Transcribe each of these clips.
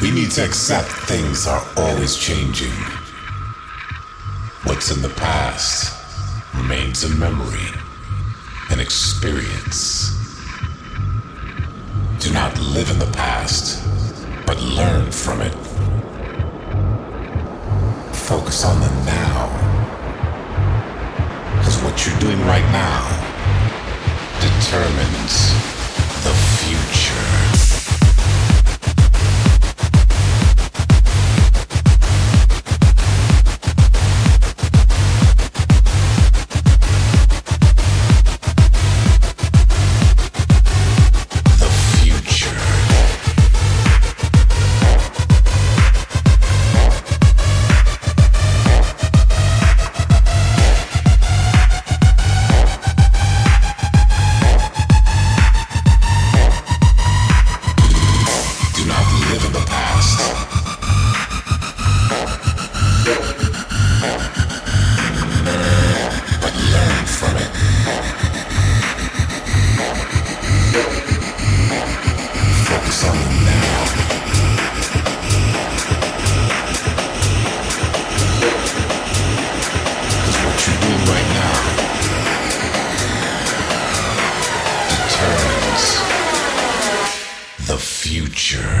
We need to accept things are always changing. What's in the past remains a memory, an experience. Do not live in the past, but learn from it. Focus on the now. Because what you're doing right now determines the future. Future.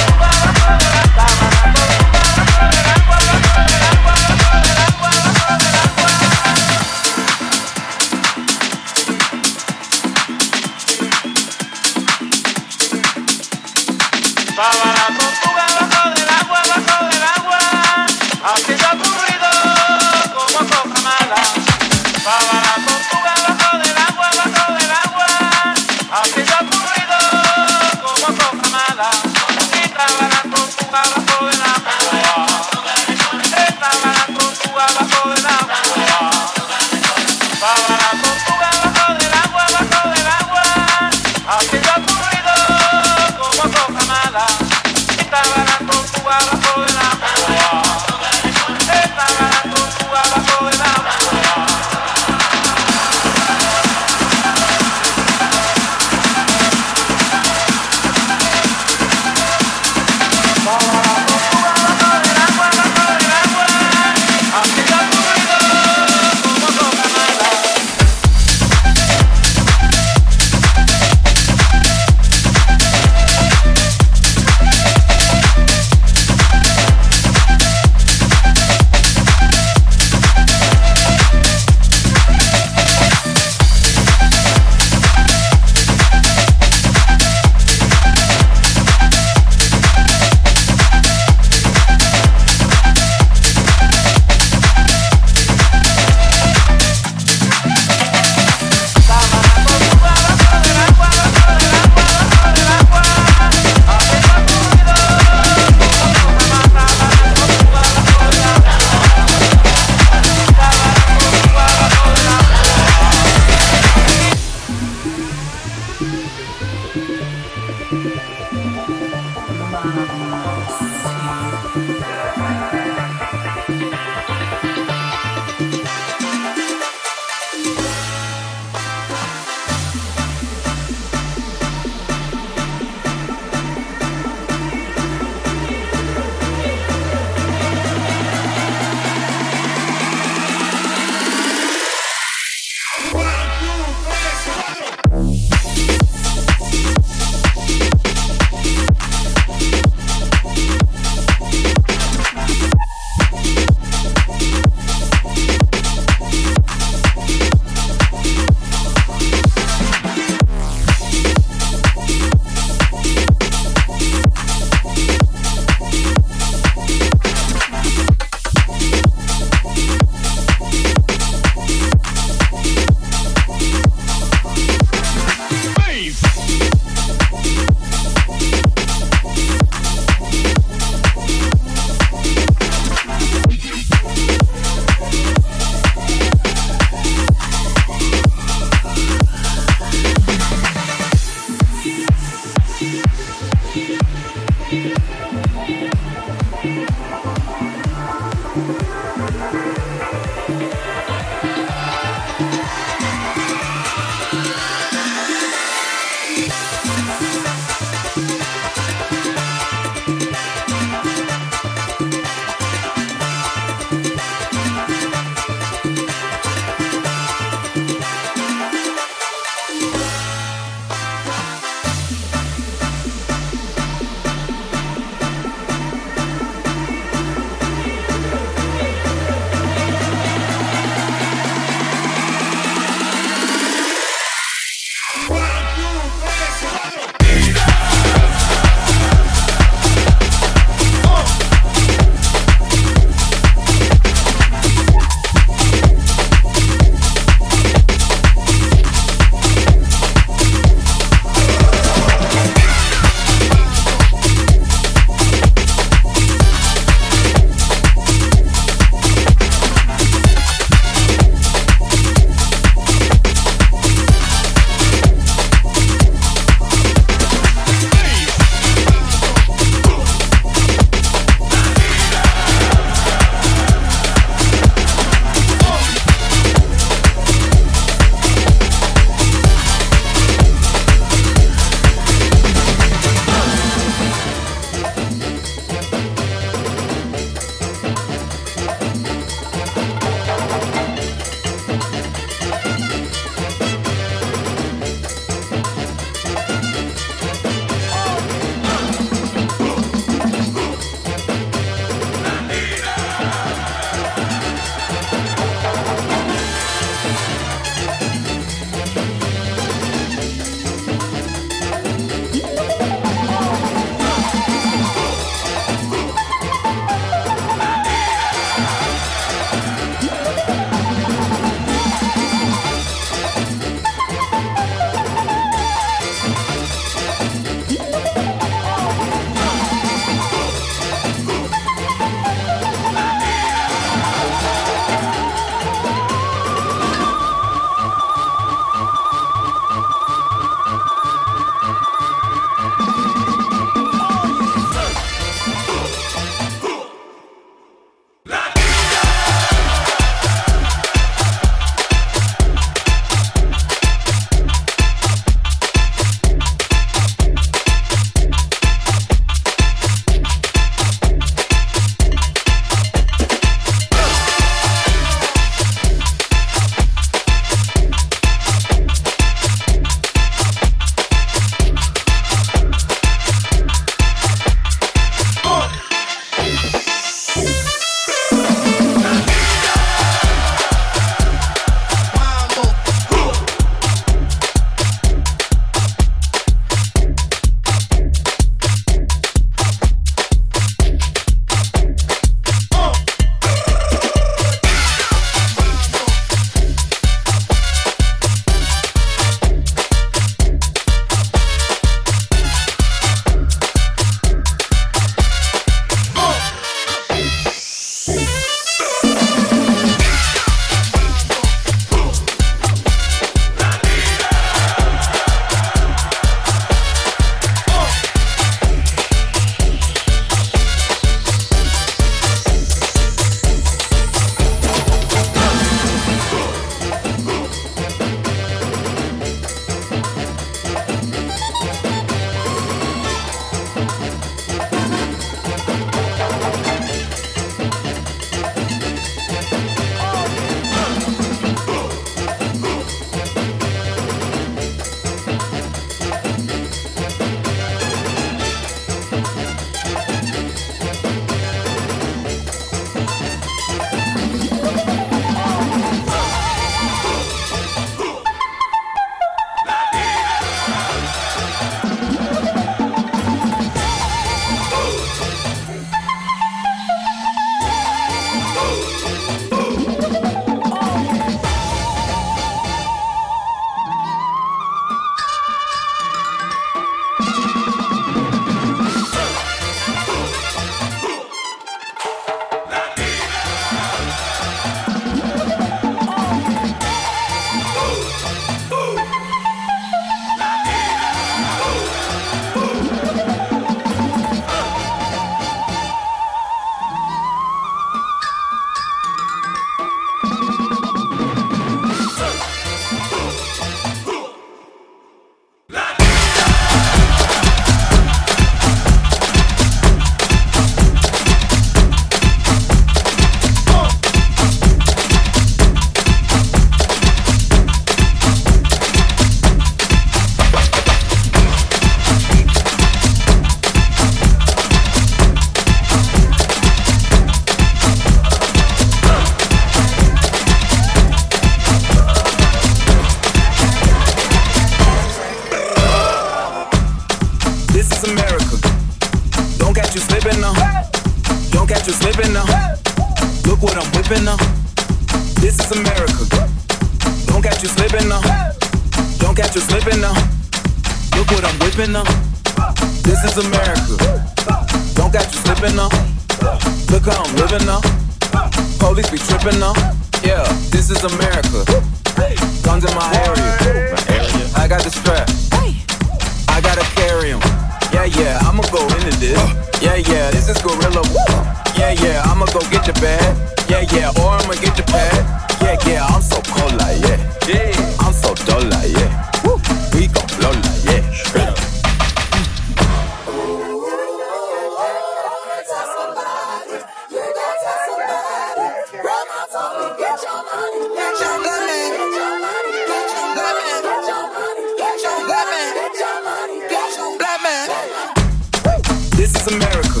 Is America.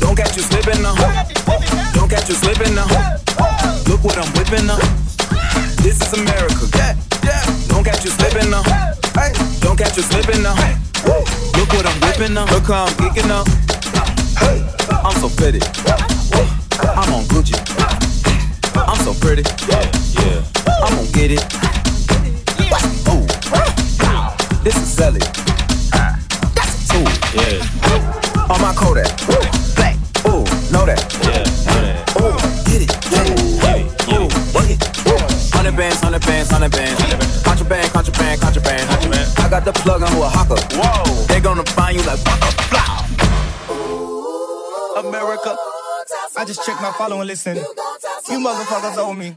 Don't catch you slipping now. Don't catch you slipping now. Look what I'm whipping now. This is America. Don't catch you slipping now. Don't catch you slipping now. Look what I'm whipping now. Look how I'm geeking now. I'm so pretty. I'm on Gucci. I'm so pretty. Yeah, yeah. I'm gonna get it. Just check my follow and listen. You motherfuckers owe me.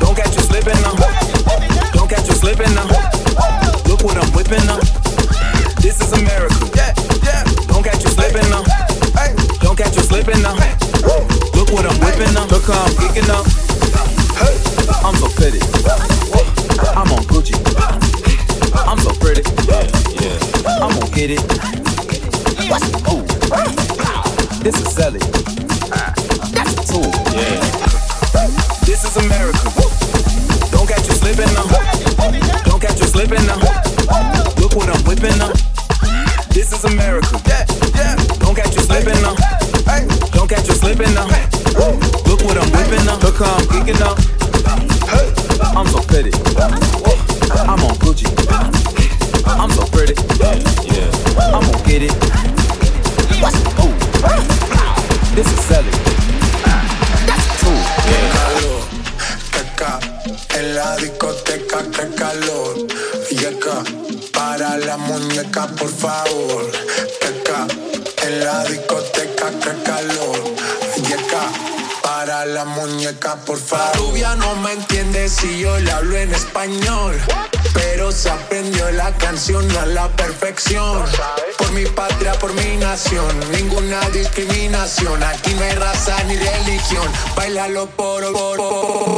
Don't catch you slipping now. Don't catch you slipping now. Look what I'm whipping now. This is America. Don't catch you slipping now. Don't catch you slipping now. Look what I'm whipping now. Look how I'm kicking now. I'm so pretty. I'm on Gucci. I'm so pretty. Yeah, I'm gonna get it. Ooh. This is Sally. That's a tool. yeah. This is America. Whipping now. This is America. Don't catch you slipping now. Don't catch you slipping now. Look what I'm whipping now. Look how I'm geeking now. I'm so pretty. I'm on Gucci. I'm so pretty. Yeah, I'm gonna get it. Ooh. This is Sally. Por favor, teca, en la discoteca que calor, yeca, para la muñeca por favor. Rubia no me entiende si yo le hablo en español, pero se aprendió la canción a la perfección. Por mi patria, por mi nación, ninguna discriminación. Aquí no hay raza ni religión. Bailalo por, por, por.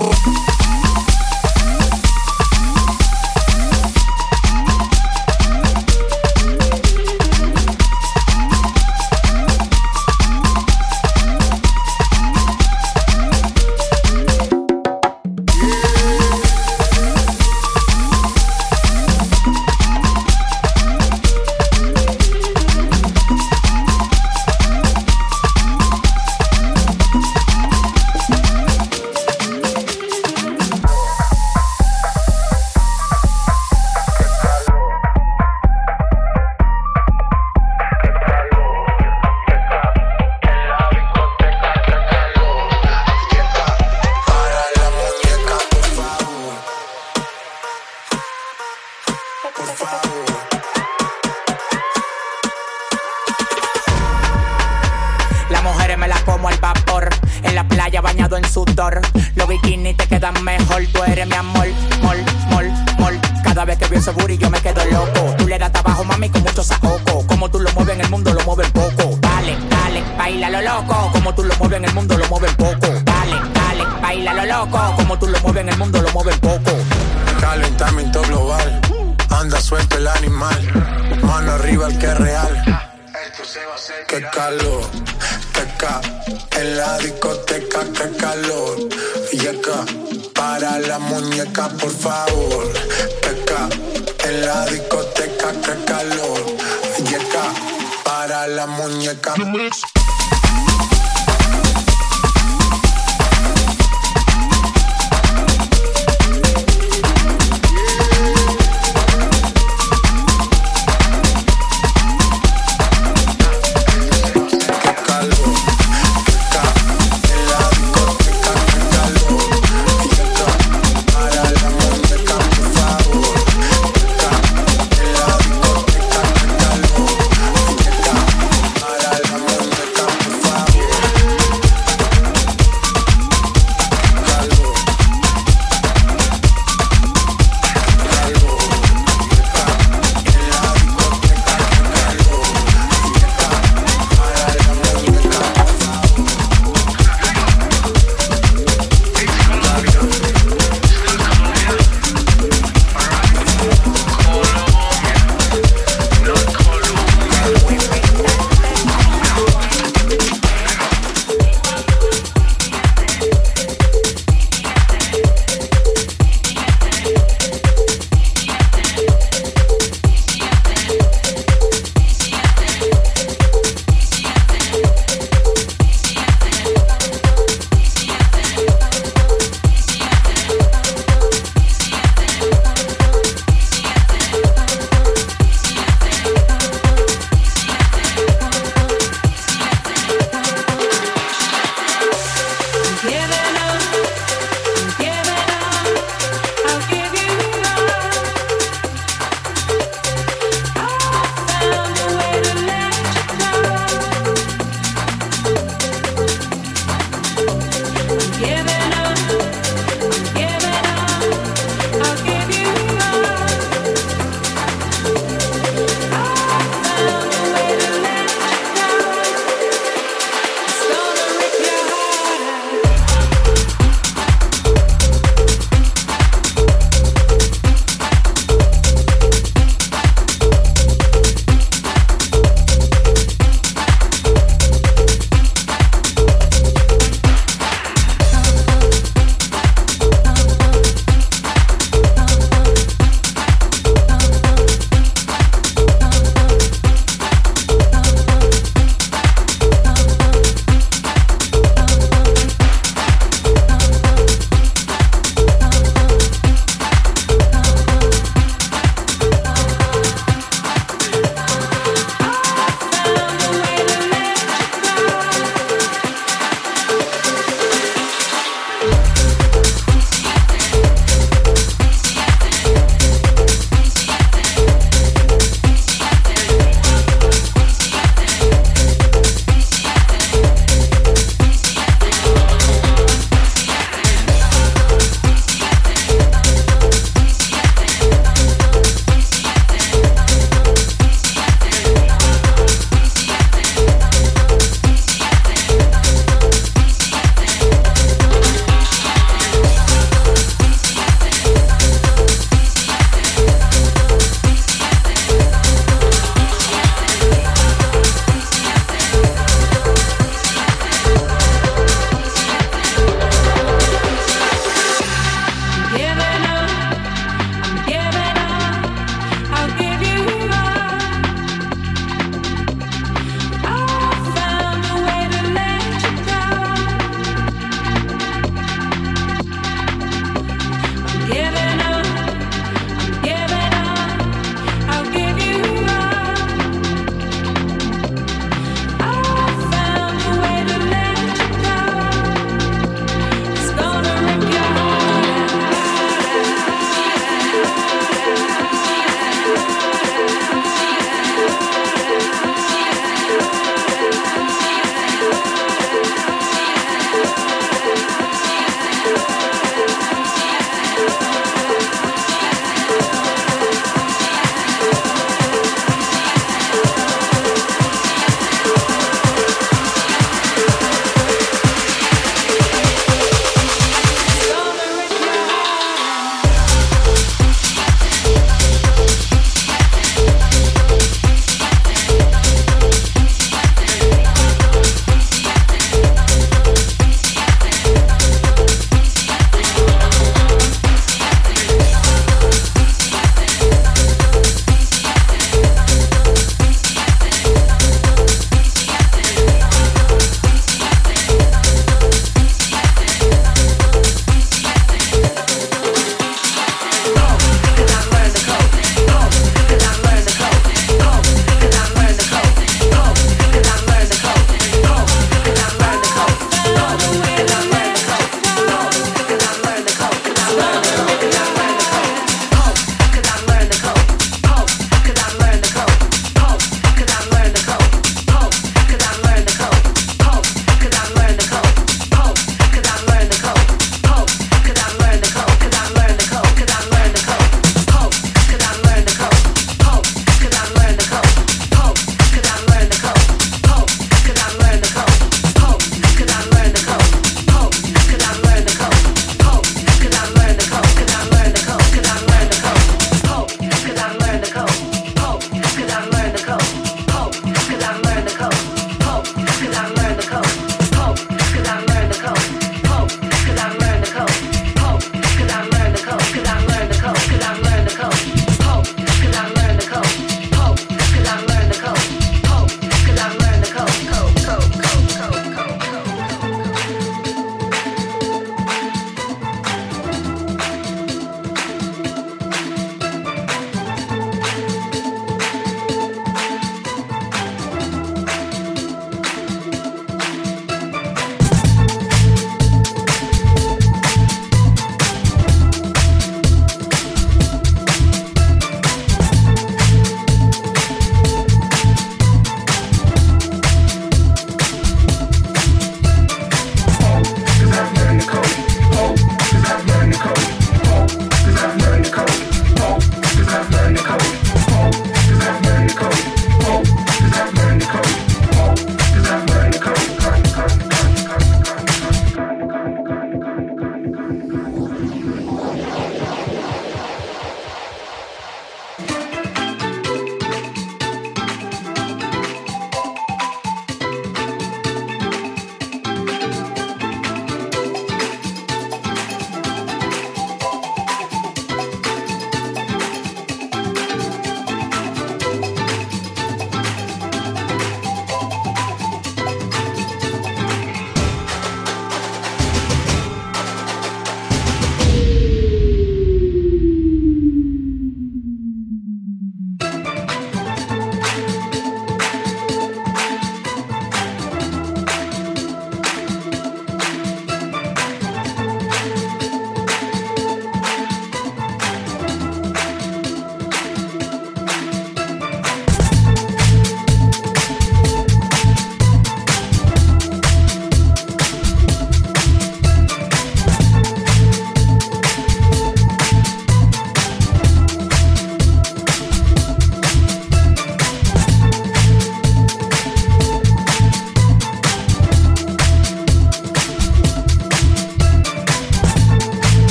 Bañado en sudor. Los bikinis te quedan mejor. Tú eres mi amor, mol, mol, mol. Cada vez que veo ese booty yo me quedo loco. Tú le das trabajo, mami, con mucho saoco. Como tú lo mueves en el mundo, lo mueves poco. Dale, dale, baila lo loco. Como tú lo mueves en el mundo, lo mueves poco. Dale, dale, baila lo loco. Como tú lo mueves en el mundo, lo mueves poco. Calentamiento global, anda suelto el animal. Mano arriba el que es real. Qué calor, que ca en la discoteca, qué calor. Y acá, para la muñeca, por favor. Que ca en la discoteca, qué calor. Y acá, para la muñeca.